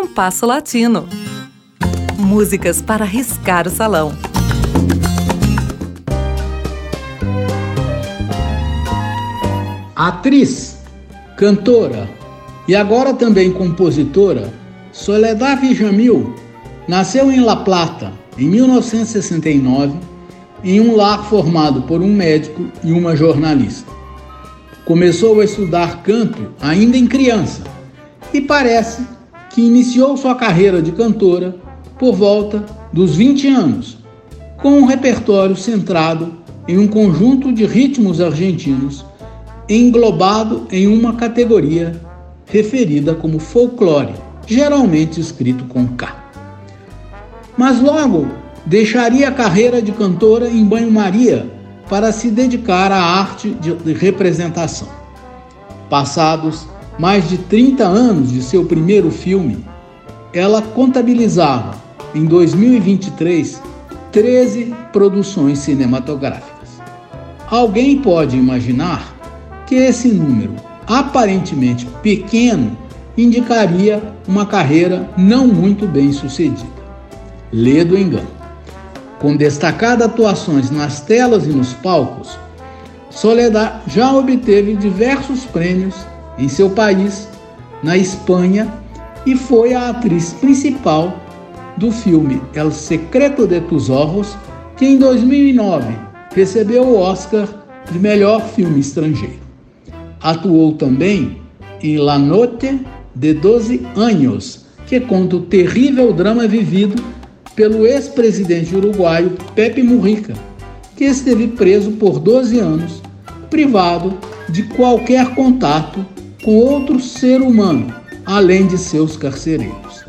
Compasso Latino. Músicas para riscar o salão. Atriz, cantora e agora também compositora, Soledad Jamil nasceu em La Plata em 1969 em um lar formado por um médico e uma jornalista. Começou a estudar canto ainda em criança e parece que iniciou sua carreira de cantora por volta dos 20 anos, com um repertório centrado em um conjunto de ritmos argentinos englobado em uma categoria referida como folclore, geralmente escrito com K. Mas logo deixaria a carreira de cantora em banho-maria para se dedicar à arte de representação. Passados mais de 30 anos de seu primeiro filme, ela contabilizava, em 2023, 13 produções cinematográficas. Alguém pode imaginar que esse número, aparentemente pequeno, indicaria uma carreira não muito bem sucedida. Lê do engano. Com destacadas atuações nas telas e nos palcos, Soledad já obteve diversos prêmios em seu país, na Espanha, e foi a atriz principal do filme El Secreto de tus Ojos, que em 2009 recebeu o Oscar de melhor filme estrangeiro. Atuou também em La Noche de 12 Anos, que conta o terrível drama vivido pelo ex-presidente uruguaio Pepe Mujica, que esteve preso por 12 anos, privado de qualquer contato com outro ser humano, além de seus carcereiros.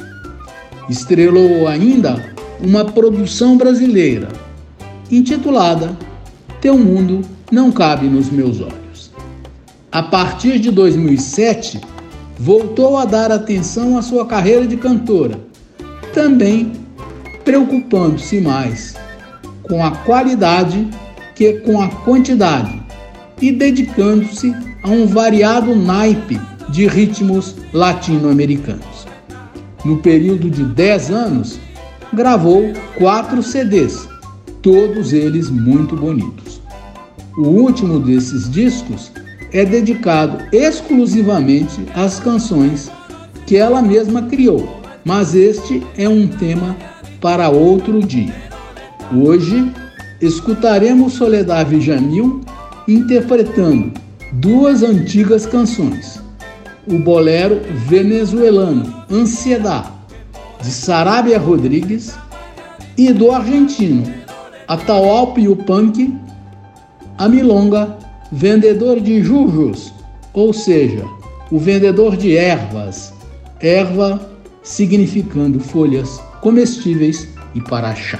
Estrelou ainda uma produção brasileira intitulada Teu Mundo Não Cabe nos Meus Olhos. A partir de 2007, voltou a dar atenção à sua carreira de cantora, também preocupando-se mais com a qualidade que com a quantidade e dedicando-se a um variado naipe de ritmos latino-americanos. No período de 10 anos, gravou quatro CDs, todos eles muito bonitos. O último desses discos é dedicado exclusivamente às canções que ela mesma criou, mas este é um tema para outro dia. Hoje escutaremos Soledad Jamil interpretando duas antigas canções: o bolero venezuelano Ansiedade, de Sarabia Rodrigues, e do argentino Atahualpa Yupanqui, a milonga vendedor de jujos, ou seja, o vendedor de ervas, erva significando folhas comestíveis e para chá.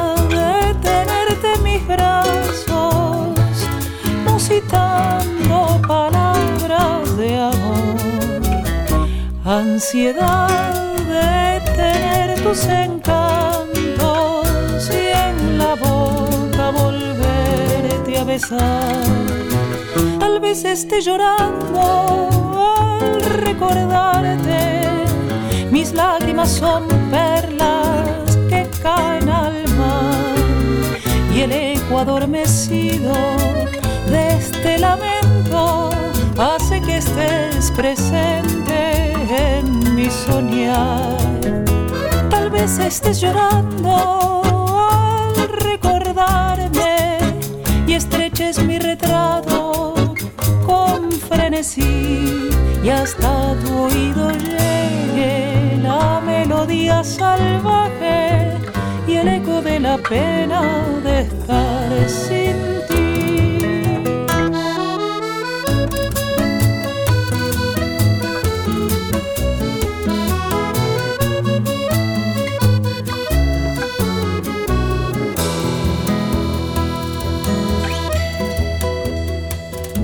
ansiedad de tener tus encantos y en la boca volverte a besar. Tal vez esté llorando al recordarte, mis lágrimas son perlas que caen al mar y el eco adormecido de este lamento hace que estés presente en mi soñar. Tal vez estés llorando al recordarme y estreches mi retrato con frenesí y hasta tu oído llegue la melodía salvaje y el eco de la pena de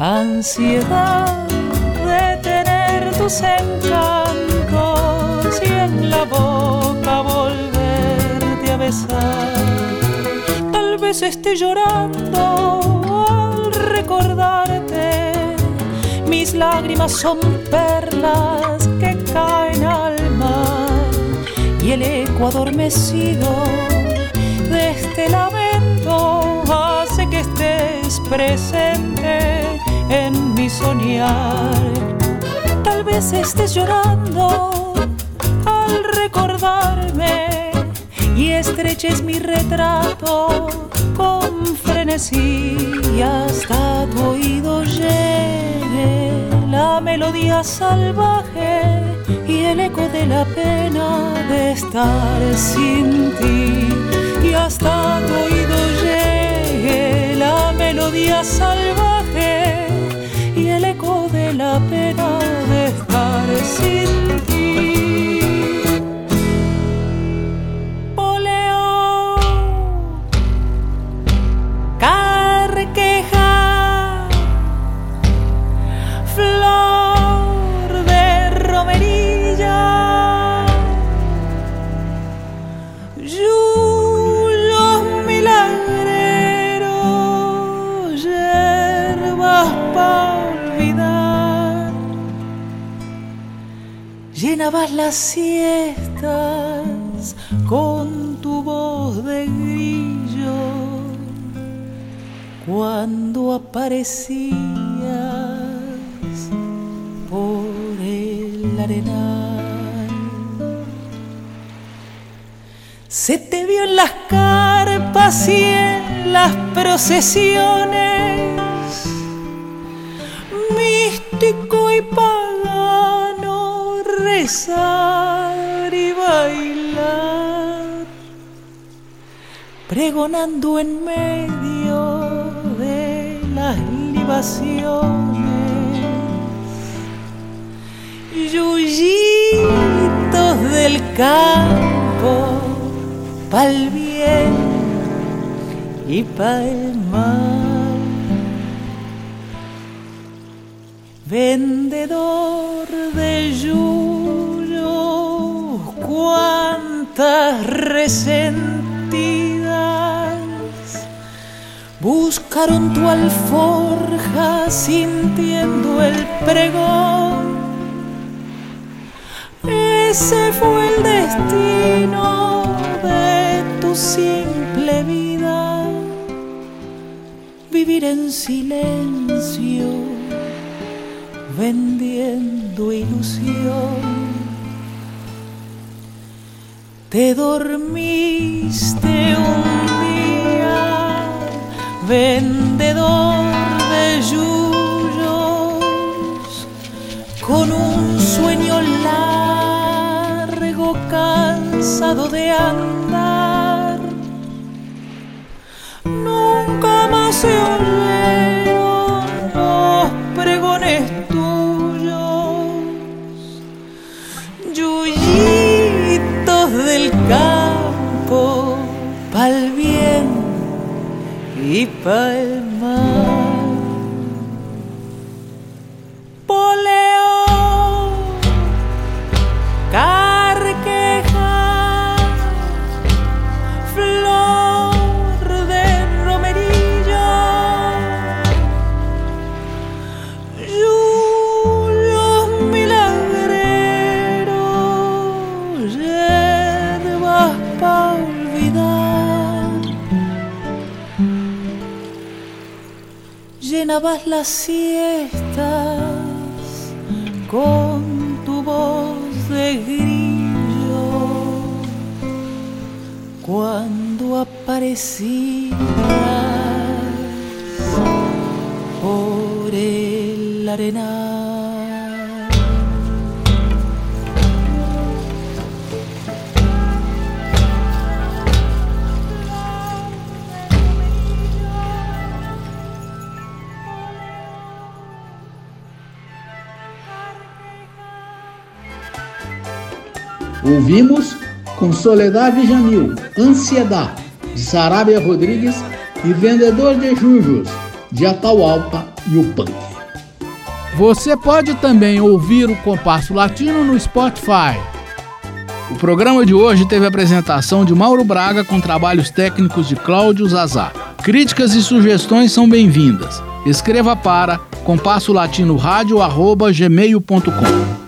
Ansiedad de tener tus encantos y en la boca volverte a besar. Tal vez esté llorando al recordarte. Mis lágrimas son perlas que caen al mar y el eco adormecido de este lamento hace que estés presente Tal vez estés llorando al recordarme y estreches mi retrato con frenesí y hasta tu oído llegue la melodía salvaje y el eco de la pena de estar sin ti. Y hasta tu oído llegue la melodía salvaje pena de estar sin ti. Llenabas las siestas con tu voz de grillo cuando aparecías por el arenal. Se te vio en las carpas y en las procesiones, místico y pagano, y bailar, pregonando en medio de las libaciones. Yuyitos del campo, pa'l bien y pa'l mal. Vendedor de yuyos, cuántas resentidas buscaron tu alforja sintiendo el pregón. Ese fue el destino de tu simple vida, vivir en silencio, vendiendo ilusión. Te dormiste un día, vendedor de yuyos, con un sueño largo, cansado de andar. Nunca más se oyeron People llenabas las siestas con tu voz de grillo cuando aparecías por el arenal. Ouvimos com Soledad Jamil, Ansiedade, de Sarabia Rodrigues e Vendedor de Jujos, de Atahualpa e o Punk. Você pode também ouvir o Compasso Latino no Spotify. O programa de hoje teve a apresentação de Mauro Braga com trabalhos técnicos de Cláudio Zazar. Críticas e sugestões são bem-vindas. Escreva para compassolatinoradio.gmail.com